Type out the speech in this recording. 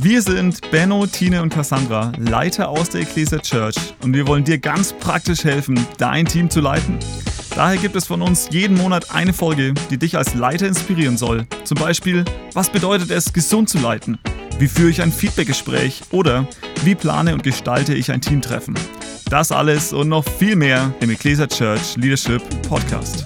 Wir sind Benno, Tine und Cassandra, Leiter aus der Ecclesia Church und wir wollen dir ganz praktisch helfen, dein Team zu leiten. Daher gibt es von uns jeden Monat eine Folge, die dich als Leiter inspirieren soll. Zum Beispiel, was bedeutet es, gesund zu leiten? Wie führe ich ein Feedbackgespräch? Oder wie plane und gestalte ich ein Teamtreffen? Das alles und noch viel mehr im Ecclesia Church Leadership Podcast.